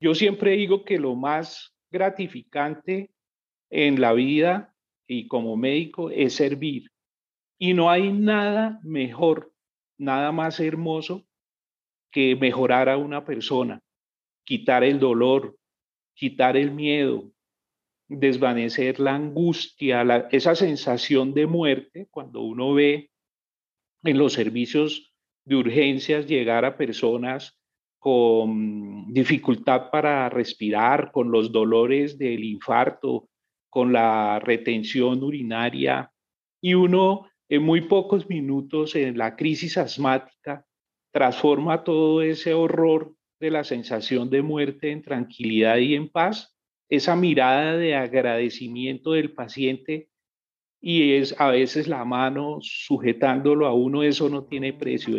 Yo siempre digo que lo más gratificante en la vida y como médico es servir. Y no hay nada mejor, nada más hermoso que mejorar a una persona, quitar el dolor, quitar el miedo, desvanecer la angustia, esa sensación de muerte cuando uno ve en los servicios de urgencias llegar a personas con dificultad para respirar, con los dolores del infarto, con la retención urinaria y uno en muy pocos minutos en la crisis asmática transforma todo ese horror de la sensación de muerte en tranquilidad y en paz, esa mirada de agradecimiento del paciente y es a veces la mano sujetándolo a uno, eso no tiene precio.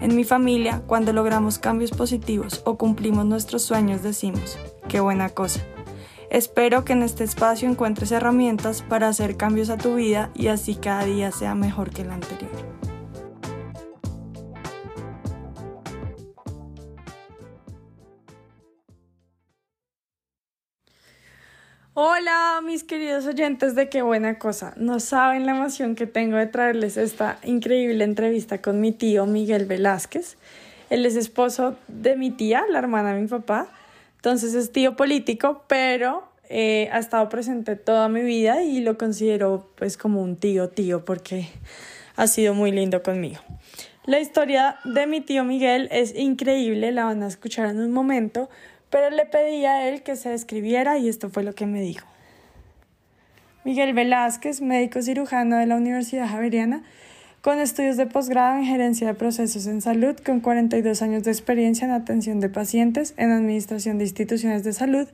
En mi familia, cuando logramos cambios positivos o cumplimos nuestros sueños, decimos, qué buena cosa. Espero que en este espacio encuentres herramientas para hacer cambios a tu vida y así cada día sea mejor que el anterior. Hola mis queridos oyentes de qué buena cosa. No saben la emoción que tengo de traerles esta increíble entrevista con mi tío Miguel Velázquez. Él es esposo de mi tía, la hermana de mi papá. Entonces es tío político, pero eh, ha estado presente toda mi vida y lo considero pues como un tío tío porque ha sido muy lindo conmigo. La historia de mi tío Miguel es increíble, la van a escuchar en un momento, pero le pedí a él que se describiera y esto fue lo que me dijo. Miguel Velázquez, médico cirujano de la Universidad Javeriana, con estudios de posgrado en gerencia de procesos en salud, con 42 años de experiencia en atención de pacientes, en administración de instituciones de salud,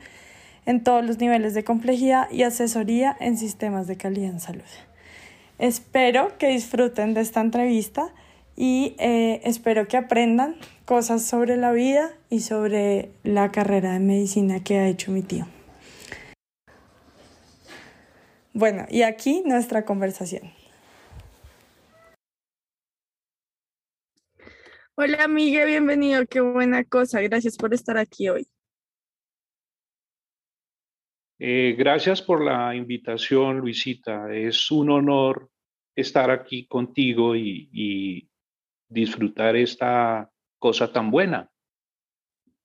en todos los niveles de complejidad y asesoría en sistemas de calidad en salud. Espero que disfruten de esta entrevista y eh, espero que aprendan cosas sobre la vida y sobre la carrera de medicina que ha hecho mi tío. Bueno, y aquí nuestra conversación. Hola, amiga, bienvenido. Qué buena cosa. Gracias por estar aquí hoy. Eh, gracias por la invitación, Luisita. Es un honor estar aquí contigo y disfrutar esta cosa tan buena.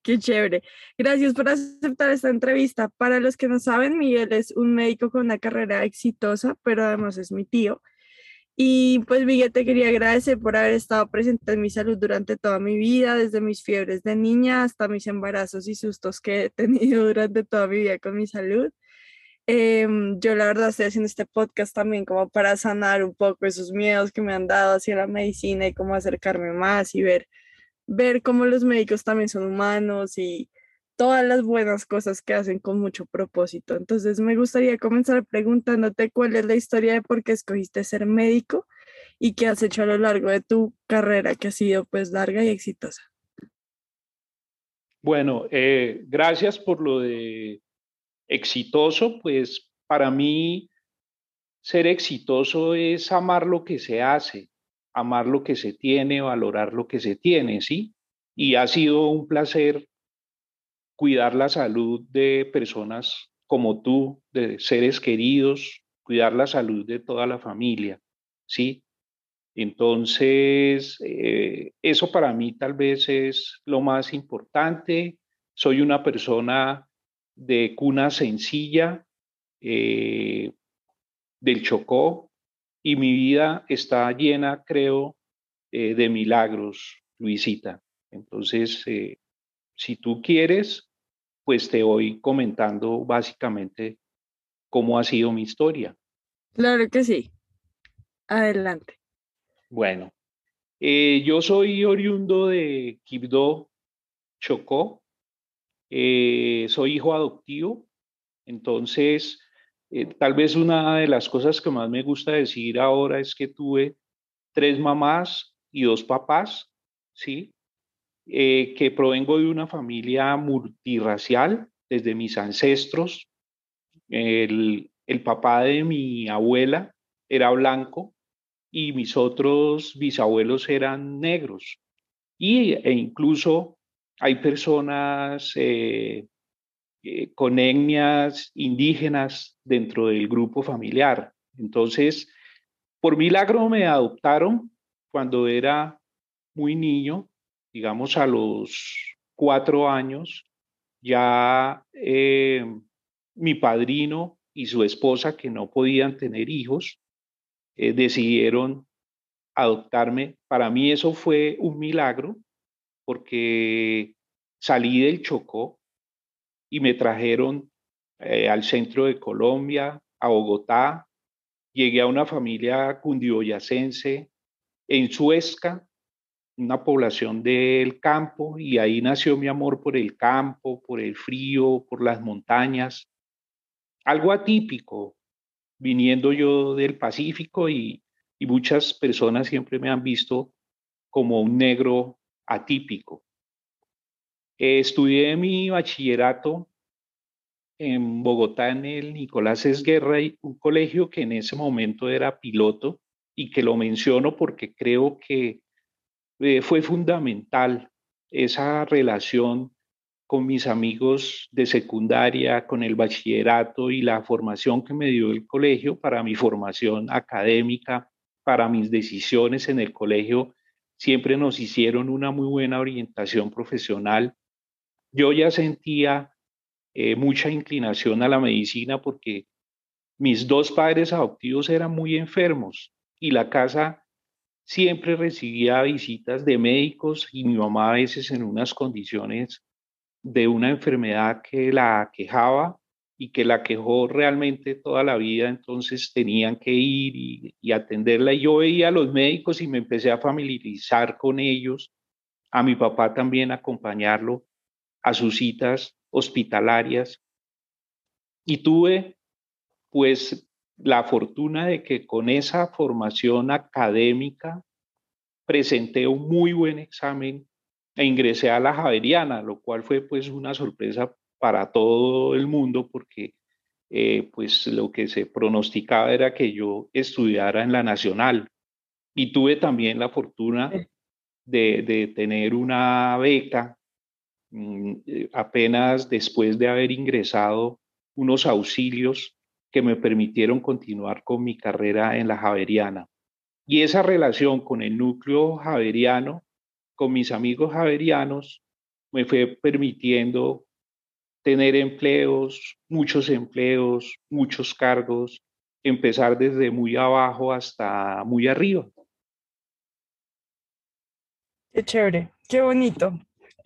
Qué chévere. Gracias por aceptar esta entrevista. Para los que no saben, Miguel es un médico con una carrera exitosa, pero además es mi tío. Y pues Miguel, te quería agradecer por haber estado presente en mi salud durante toda mi vida, desde mis fiebres de niña hasta mis embarazos y sustos que he tenido durante toda mi vida con mi salud. Em, yo la verdad estoy haciendo este podcast también como para sanar un poco esos miedos que me han dado hacia la medicina y cómo acercarme más y ver ver cómo los médicos también son humanos y todas las buenas cosas que hacen con mucho propósito. Entonces me gustaría comenzar preguntándote cuál es la historia de por qué escogiste ser médico y qué has hecho a lo largo de tu carrera que ha sido pues larga y exitosa. Bueno, eh, gracias por lo de exitoso, pues para mí ser exitoso es amar lo que se hace, amar lo que se tiene, valorar lo que se tiene, ¿sí? Y ha sido un placer cuidar la salud de personas como tú, de seres queridos, cuidar la salud de toda la familia, ¿sí? Entonces, eh, eso para mí tal vez es lo más importante. Soy una persona de cuna sencilla, eh, del Chocó, y mi vida está llena, creo, eh, de milagros, Luisita. Entonces, eh, si tú quieres, pues te voy comentando básicamente cómo ha sido mi historia. Claro que sí. Adelante. Bueno, yo soy oriundo de Quibdó, Chocó. Eh, soy hijo adoptivo, entonces eh, tal vez una de las cosas que más me gusta decir ahora es que tuve tres mamás y dos papás, ¿sí? Eh, que provengo de una familia multirracial desde mis ancestros. El, el papá de mi abuela era blanco y mis otros bisabuelos eran negros. Y, e incluso hay personas eh, eh, con etnias indígenas dentro del grupo familiar. Entonces, por milagro me adoptaron cuando era muy niño, digamos a los cuatro años, ya eh, mi padrino y su esposa, que no podían tener hijos, decidieron adoptarme. Para mí eso fue un milagro porque salí del Chocó y me trajeron eh, al centro de Colombia, a Bogotá. Llegué a una familia cundiboyacense en Suezca, una población del campo, y ahí nació mi amor por el campo, por el frío, por las montañas. Algo atípico, viniendo yo del Pacífico y, y muchas personas siempre me han visto como un negro atípico. estudié mi bachillerato en Bogotá, en el Nicolás Esguerra, un colegio que en ese momento era piloto y que lo menciono porque creo que eh, fue fundamental esa relación con mis amigos de secundaria, con el bachillerato y la formación que me dio el colegio para mi formación académica, para mis decisiones en el colegio, siempre nos hicieron una muy buena orientación profesional. Yo ya sentía eh, mucha inclinación a la medicina porque mis dos padres adoptivos eran muy enfermos y la casa siempre recibía visitas de médicos y mi mamá a veces en unas condiciones de una enfermedad que la quejaba y que la quejó realmente toda la vida, entonces tenían que ir y, atenderla. Y yo veía a los médicos y me empecé a familiarizar con ellos, a mi papá también acompañarlo a sus citas hospitalarias. Y tuve pues la fortuna de que con esa formación académica presenté un muy buen examen e ingresé a la Javeriana, lo cual fue pues una sorpresa para todo el mundo porque eh, pues lo que se pronosticaba era que yo estudiara en la Nacional y tuve también la fortuna de, de tener una beca mm, eh, apenas después de haber ingresado unos auxilios que me permitieron continuar con mi carrera en la Javeriana. Y esa relación con el núcleo javeriano con mis amigos javerianos me fue permitiendo tener empleos, muchos empleos, muchos cargos, empezar desde muy abajo hasta muy arriba. Qué chévere, qué bonito.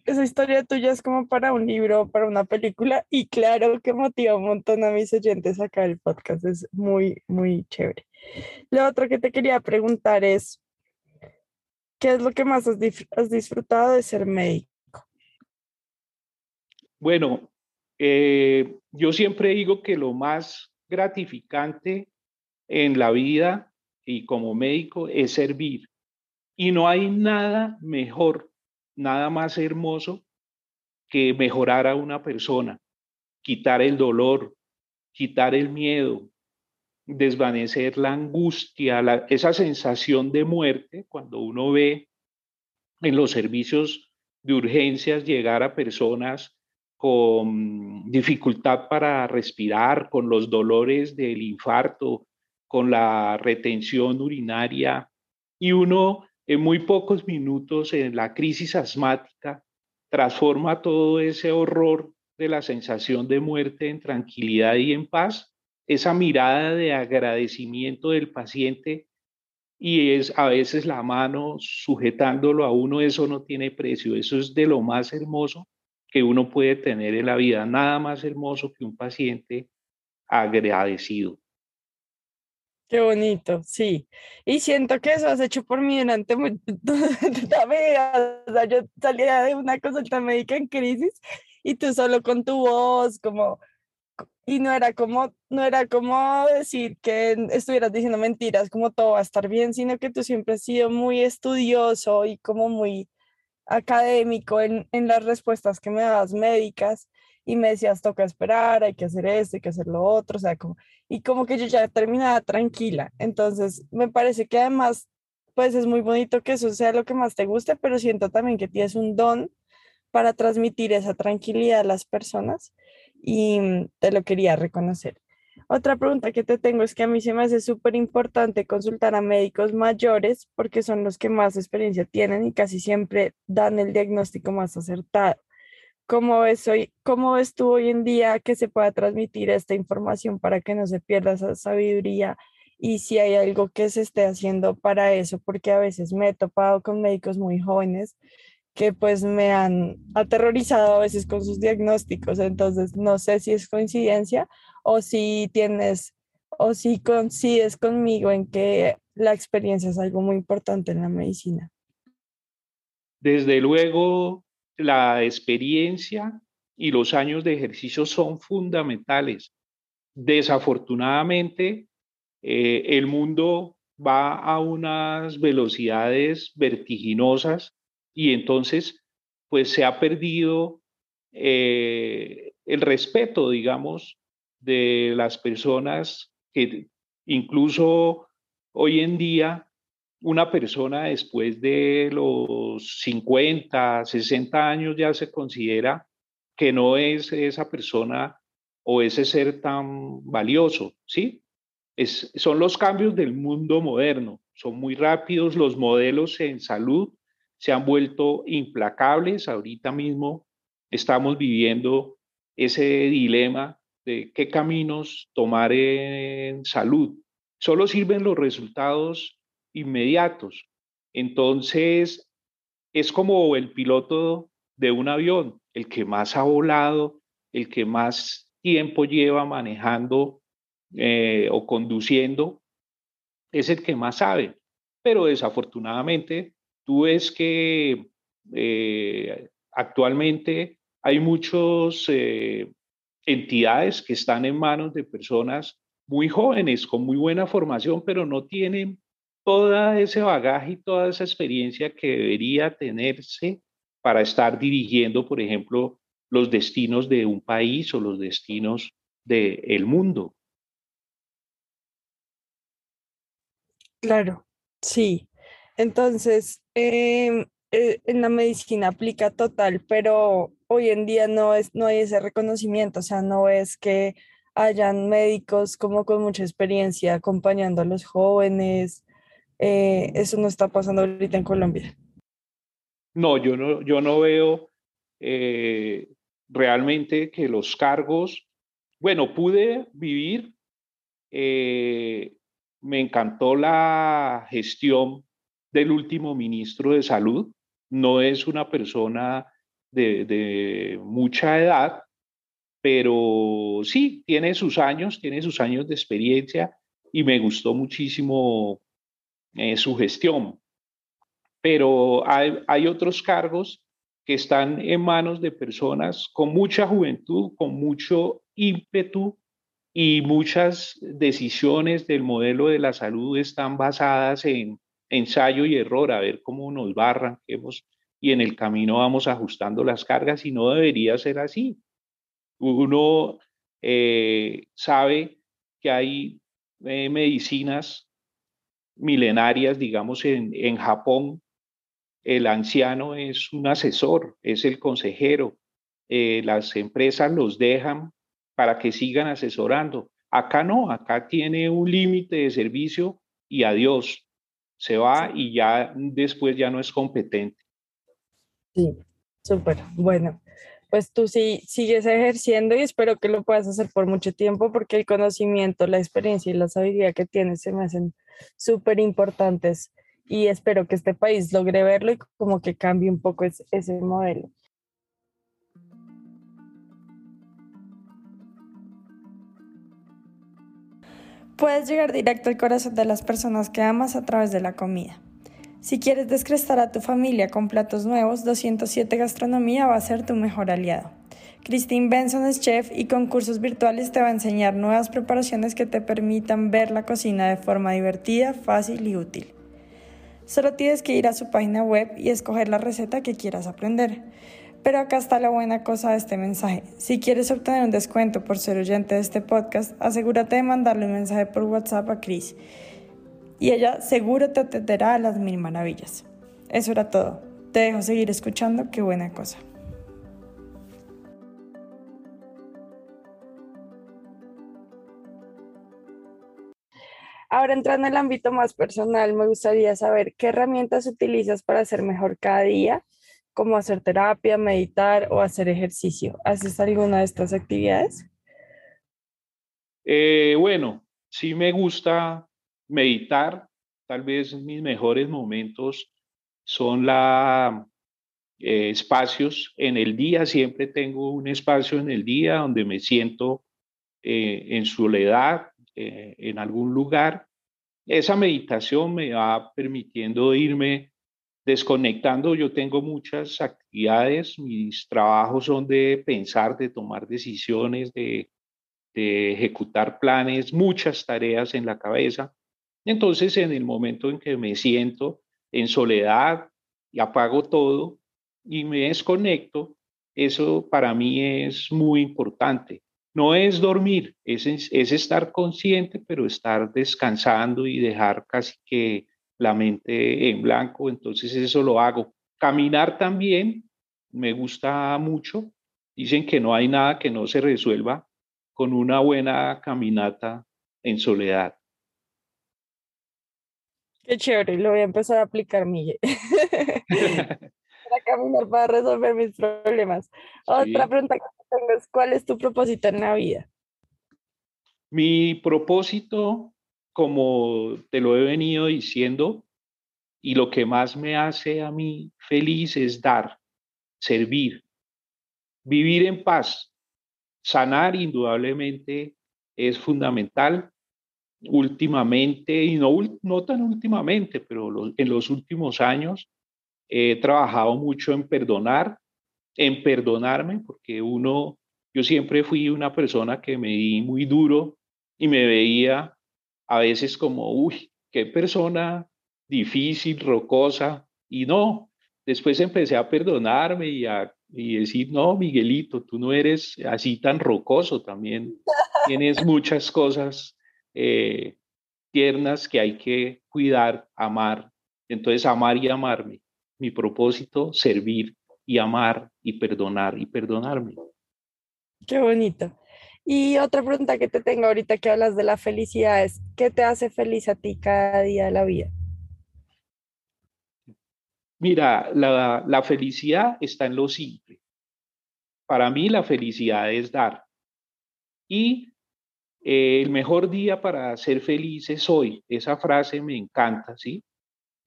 Esa historia tuya es como para un libro, para una película y claro que motiva un montón a mis oyentes a sacar el podcast. Es muy, muy chévere. Lo otro que te quería preguntar es, ¿Qué es lo que más has, disfrutado de ser médico? Bueno, eh, yo siempre digo que lo más gratificante en la vida y como médico es servir. Y no hay nada mejor, nada más hermoso que mejorar a una persona, quitar el dolor, quitar el miedo, desvanecer la angustia, esa sensación de muerte cuando uno ve en los servicios de urgencias llegar a personas con dificultad para respirar, con los dolores del infarto, con la retención urinaria y uno en muy pocos minutos en la crisis asmática transforma todo ese horror de la sensación de muerte en tranquilidad y en paz esa mirada de agradecimiento del paciente y es a veces la mano sujetándolo a uno, eso no tiene precio, eso es de lo más hermoso que uno puede tener en la vida, nada más hermoso que un paciente agradecido. Qué bonito, sí. Y siento que eso has hecho por mí durante mucho vida. O sea, yo salía de una consulta médica en crisis y tú solo con tu voz, como, y no era como, no era como decir que estuvieras diciendo mentiras, como todo va a estar bien, sino que tú siempre has sido muy estudioso y como muy académico en, en las respuestas que me dabas médicas y me decías, toca esperar, hay que hacer esto, hay que hacer lo otro, o sea, como, y como que yo ya terminaba tranquila. Entonces, me parece que además, pues es muy bonito que eso sea lo que más te guste, pero siento también que tienes un don para transmitir esa tranquilidad a las personas y mm, te lo quería reconocer. Otra pregunta que te tengo es que a mí se me hace súper importante consultar a médicos mayores porque son los que más experiencia tienen y casi siempre dan el diagnóstico más acertado. ¿Cómo ves, hoy, ¿Cómo ves tú hoy en día que se pueda transmitir esta información para que no se pierda esa sabiduría? Y si hay algo que se esté haciendo para eso, porque a veces me he topado con médicos muy jóvenes que pues me han aterrorizado a veces con sus diagnósticos. Entonces, no sé si es coincidencia o si tienes o si coincides conmigo en que la experiencia es algo muy importante en la medicina. Desde luego, la experiencia y los años de ejercicio son fundamentales. Desafortunadamente, eh, el mundo va a unas velocidades vertiginosas y entonces, pues se ha perdido eh, el respeto, digamos, de las personas que incluso hoy en día una persona después de los 50, 60 años ya se considera que no es esa persona o ese ser tan valioso, ¿sí? Es, son los cambios del mundo moderno, son muy rápidos, los modelos en salud se han vuelto implacables, ahorita mismo estamos viviendo ese dilema de qué caminos tomar en salud. Solo sirven los resultados inmediatos. Entonces, es como el piloto de un avión, el que más ha volado, el que más tiempo lleva manejando eh, o conduciendo, es el que más sabe. Pero desafortunadamente, tú ves que eh, actualmente hay muchas eh, entidades que están en manos de personas muy jóvenes, con muy buena formación, pero no tienen todo ese bagaje y toda esa experiencia que debería tenerse para estar dirigiendo, por ejemplo, los destinos de un país o los destinos del mundo. Claro, sí. Entonces, em, eh, en la medicina aplica total, pero hoy en día no, es, no hay ese reconocimiento, o sea, no es que hayan médicos como con mucha experiencia acompañando a los jóvenes, eh, eso no está pasando ahorita en Colombia. No, yo no, yo no veo eh, realmente que los cargos, bueno, pude vivir, me encantó la gestión del último ministro de salud, no es una persona de, mucha edad, pero sí, tiene sus años, tiene sus años de experiencia y me gustó muchísimo eh, su gestión. Pero hay otros cargos que están en manos de personas con mucha juventud, con mucho ímpetu y muchas decisiones del modelo de la salud están basadas en ensayo y error, a ver cómo nos barranquemos y en el camino vamos ajustando las cargas y no debería ser así. Uno eh, sabe que hay eh, medicinas milenarias, digamos, en, en Japón, el anciano es un asesor, es el consejero. Eh, las empresas los dejan para que sigan asesorando. Acá no, acá tiene un límite de servicio y adiós. Se va y ya después ya no es competente. Sí, súper. Bueno, pues tú sí sigues ejerciendo y espero que lo puedas hacer por mucho tiempo porque el conocimiento, la experiencia y la sabiduría que tienes se me hacen súper importantes y espero que este país logre verlo y como que cambie un poco ese, ese modelo. Puedes llegar directo al corazón de las personas que amas a través de la comida. Si quieres descrestar a tu familia con platos nuevos, 207 Gastronomía va a ser tu mejor aliado. Christine Benson es chef y con cursos virtuales te va a enseñar nuevas preparaciones que te permitan ver la cocina de forma divertida, fácil y útil. Solo tienes que ir a su página web y escoger la receta que quieras aprender. Pero acá está la buena cosa de este mensaje. Si quieres obtener un descuento por ser oyente de este podcast, asegúrate de mandarle un mensaje por WhatsApp a Chris. Y ella seguro te atenderá a las mil maravillas. Eso era todo. Te dejo seguir escuchando. Qué buena cosa. Ahora entrando en el ámbito más personal, me gustaría saber qué herramientas utilizas para ser mejor cada día, como hacer terapia, meditar o hacer ejercicio. ¿Haces alguna de estas actividades? Eh, bueno, sí me gusta meditar. Tal vez mis mejores momentos son los eh, espacios en el día. Siempre tengo un espacio en el día donde me siento eh, en soledad, eh, en algún lugar, esa meditación me va permitiendo irme desconectando. Yo tengo muchas actividades, mis trabajos son de pensar, de tomar decisiones, de, ejecutar planes, muchas tareas en la cabeza. Entonces, en el momento en que me siento en soledad y apago todo y me desconecto, eso para mí es muy importante no es dormir, es, estar consciente, pero estar descansando y dejar casi que la mente en blanco. Entonces eso lo hago. Caminar también me gusta mucho. Dicen que no hay nada que no se resuelva con una buena caminata en soledad. Qué chévere, lo voy a empezar a aplicar, Miguel. para caminar, para resolver mis problemas. Otra pregunta que tengo es, ¿cuál es tu propósito en la vida? Mi propósito, como te lo he venido diciendo, y lo que más me hace a mí feliz es dar, servir, vivir en paz, sanar indudablemente es fundamental. Últimamente, y no, no tan últimamente, pero en los últimos años, He trabajado mucho en perdonar, en perdonarme, porque uno, yo siempre fui una persona que me di muy duro y me veía a veces como, uy, qué persona difícil, rocosa, y no, después empecé a perdonarme y a decir, no, Miguelito, tú no eres así tan rocoso, también tienes muchas cosas eh, tiernas que hay que cuidar, amar. Entonces, amar y amarme mi propósito, servir y amar y perdonar y perdonarme. Qué bonito. Y otra pregunta que te tengo ahorita que hablas de la felicidad es, ¿qué te hace feliz a ti cada día de la vida? Mira, la, felicidad está en lo simple. Para mí la felicidad es dar. Y eh, el mejor día para ser feliz es hoy. Esa frase me encanta, ¿sí?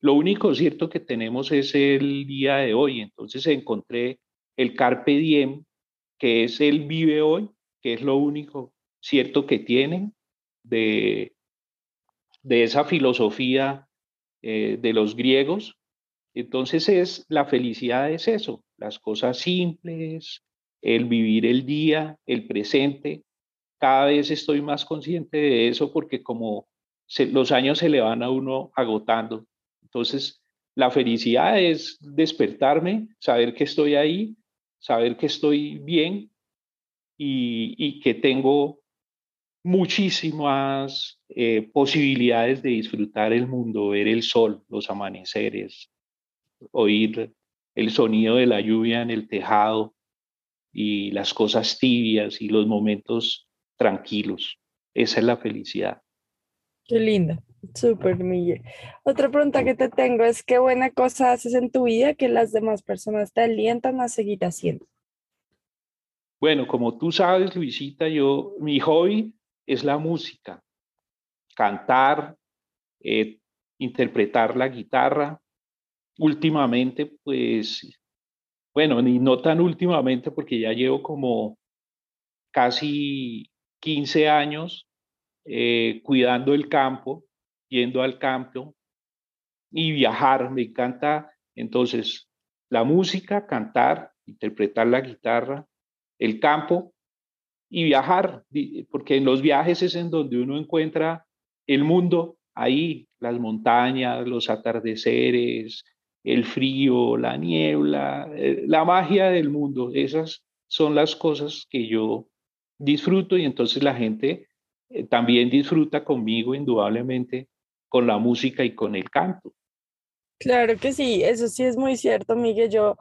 Lo único cierto que tenemos es el día de hoy. Entonces encontré el Carpe Diem, que es el vive hoy, que es lo único cierto que tienen de, de esa filosofía eh, de los griegos. Entonces es la felicidad es eso, las cosas simples, el vivir el día, el presente. Cada vez estoy más consciente de eso porque como los años se le van a uno agotando, entonces, la felicidad es despertarme, saber que estoy ahí, saber que estoy bien y, que tengo muchísimas eh, posibilidades de disfrutar el mundo, ver el sol, los amaneceres, oír el sonido de la lluvia en el tejado y las cosas tibias y los momentos tranquilos. Esa es la felicidad. Qué linda. Súper, Miguel. Otra pregunta que te tengo es, ¿qué buena cosa haces en tu vida que las demás personas te alientan a seguir haciendo? Bueno, como tú sabes, Luisita, yo, mi hobby es la música, cantar, eh, interpretar la guitarra. Últimamente, pues, bueno, ni no tan últimamente porque ya llevo como casi 15 años eh, cuidando el campo yendo al campo y viajar. Me encanta entonces la música, cantar, interpretar la guitarra el campo y viajar, porque en los viajes es en donde uno encuentra el mundo, ahí, las montañas, los atardeceres, el frío, la niebla, eh, la magia del mundo. Esas son las cosas que yo disfruto y entonces la gente eh, también disfruta conmigo indudablemente con la música y con el canto. Claro que sí, eso sí es muy cierto, Miguel. Yo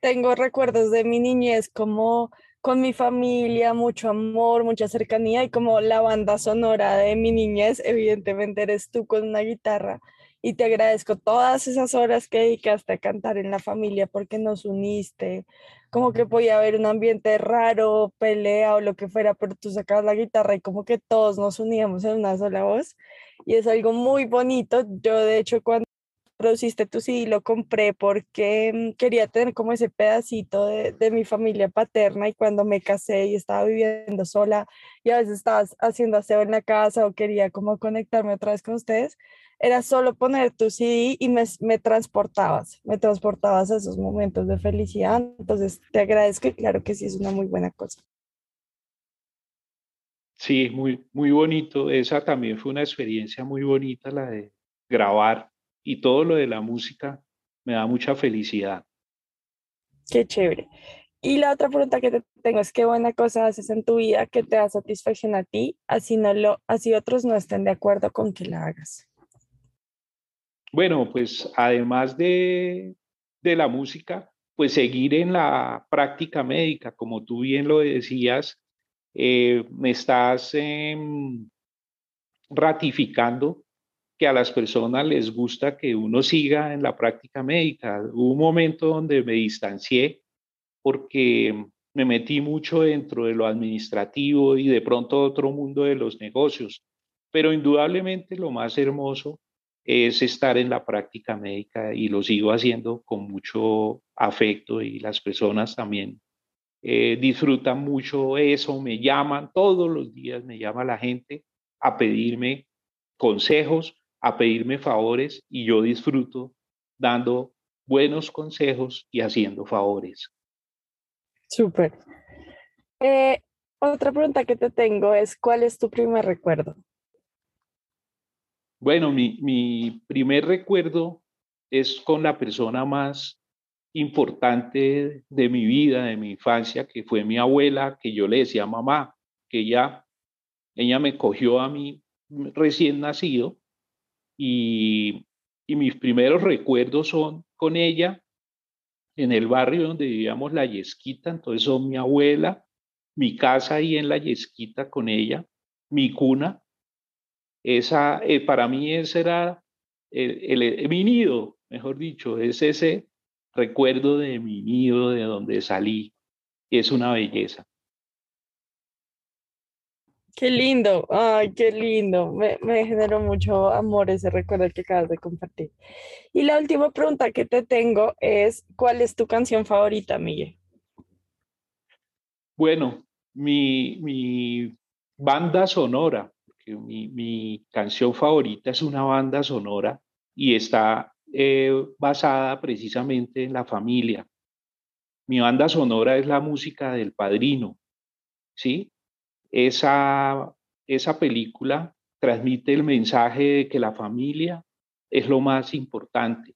tengo recuerdos de mi niñez como con mi familia, mucho amor, mucha cercanía y como la banda sonora de mi niñez, evidentemente eres tú con una guitarra y te agradezco todas esas horas que dedicaste a cantar en la familia porque nos uniste, como que podía haber un ambiente raro, pelea o lo que fuera, pero tú sacabas la guitarra y como que todos nos uníamos en una sola voz y es algo muy bonito. Yo de hecho cuando produciste tu CD lo compré porque mm, quería tener como ese pedacito de, de, mi familia paterna y cuando me casé y estaba viviendo sola y a veces estaba haciendo aseo en la casa o quería como conectarme otra vez con ustedes, era solo poner tu CD y me, me transportabas, me transportabas a esos momentos de felicidad. Entonces te agradezco y claro que sí es una muy buena cosa. Sí, muy, muy bonito. Esa también fue una experiencia muy bonita, la de grabar y todo lo de la música me da mucha felicidad. Qué chévere. Y la otra pregunta que te tengo es qué buena cosa haces en tu vida que te da satisfacción a ti, así no lo, así otros no estén de acuerdo con que la hagas. Bueno, pues además de, de la música, pues seguir en la práctica médica, como tú bien lo decías, eh, me estás em, ratificando que a las personas les gusta que uno siga en la práctica médica. Hubo un momento donde me distancié porque me metí mucho dentro de lo administrativo y de pronto otro mundo de los negocios. Pero indudablemente lo más hermoso es estar en la práctica médica y lo sigo haciendo con mucho afecto y las personas también eh, disfrutan mucho eso, me llaman todos los días, me llama la gente a pedirme consejos a pedirme favores y yo disfruto dando buenos consejos y haciendo favores. Súper. Eh, otra pregunta que te tengo es, ¿cuál es tu primer recuerdo? Bueno, mi, mi primer recuerdo es con la persona más importante de mi vida, de mi infancia, que fue mi abuela, que yo le decía mamá, que ella, ella me cogió a mí recién nacido y, mis primeros recuerdos son con ella en el barrio donde vivíamos La Yesquita, entonces son mi abuela, mi casa ahí en La Yesquita con ella, mi cuna. Esa, eh, para mí ese era el, mi nido, mejor dicho, es ese recuerdo de mi nido, de donde salí. Es una belleza. Qué lindo, ay, qué lindo. Me, me, generó mucho amor ese recuerdo que acabas de compartir. Y la última pregunta que te tengo es, ¿cuál es tu canción favorita, Miguel? Bueno, mi, mi banda sonora, mi, mi, canción favorita es una banda sonora y está eh, basada precisamente en la familia. Mi banda sonora es la música del padrino, ¿sí? Esa, esa película transmite el mensaje de que la familia es lo más importante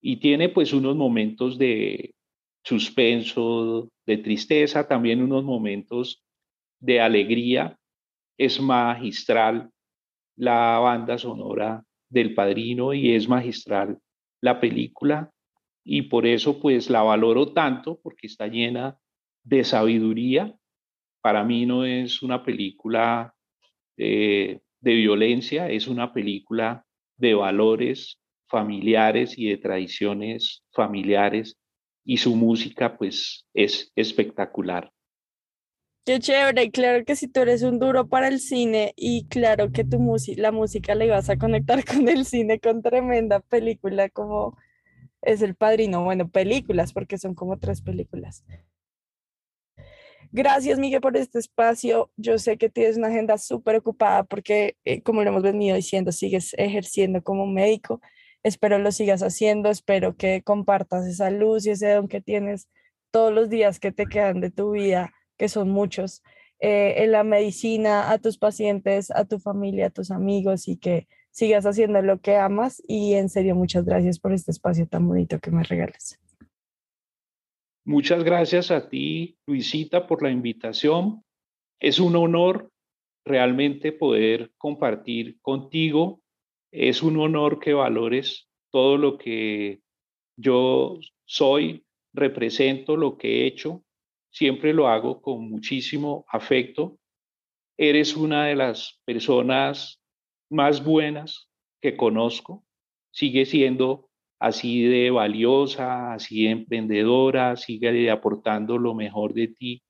y tiene pues unos momentos de suspenso, de tristeza, también unos momentos de alegría. Es magistral la banda sonora del padrino y es magistral la película y por eso pues la valoro tanto porque está llena de sabiduría para mí no es una película de violencia, es una película de valores familiares y de tradiciones familiares y su música pues es espectacular. Qué chévere, claro que si tú eres un duro para el cine y claro que tu la música le vas a conectar con el cine con tremenda película como es El Padrino, bueno, películas porque son como tres películas. Gracias, Miguel, por este espacio. Yo sé que tienes una agenda súper ocupada porque, eh, como lo hemos venido diciendo, sigues ejerciendo como médico. Espero lo sigas haciendo, espero que compartas esa luz y ese don que tienes todos los días que te quedan de tu vida, que son muchos, eh, en la medicina, a tus pacientes, a tu familia, a tus amigos y que sigas haciendo lo que amas. Y en serio, muchas gracias por este espacio tan bonito que me regalas. Muchas gracias a ti, Luisita, por la invitación. Es un honor realmente poder compartir contigo. Es un honor que valores todo lo que yo soy, represento, lo que he hecho. Siempre lo hago con muchísimo afecto. Eres una de las personas más buenas que conozco. Sigue siendo así de valiosa, así de emprendedora, sigue aportando lo mejor de ti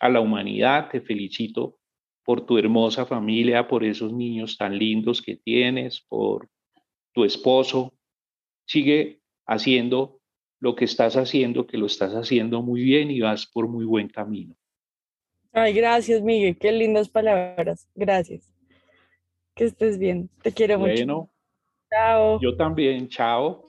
a la humanidad. Te felicito por tu hermosa familia, por esos niños tan lindos que tienes, por tu esposo. Sigue haciendo lo que estás haciendo, que lo estás haciendo muy bien y vas por muy buen camino. Ay, gracias, Miguel. Qué lindas palabras. Gracias. Que estés bien. Te quiero mucho. Bueno. Chao. Yo también. Chao.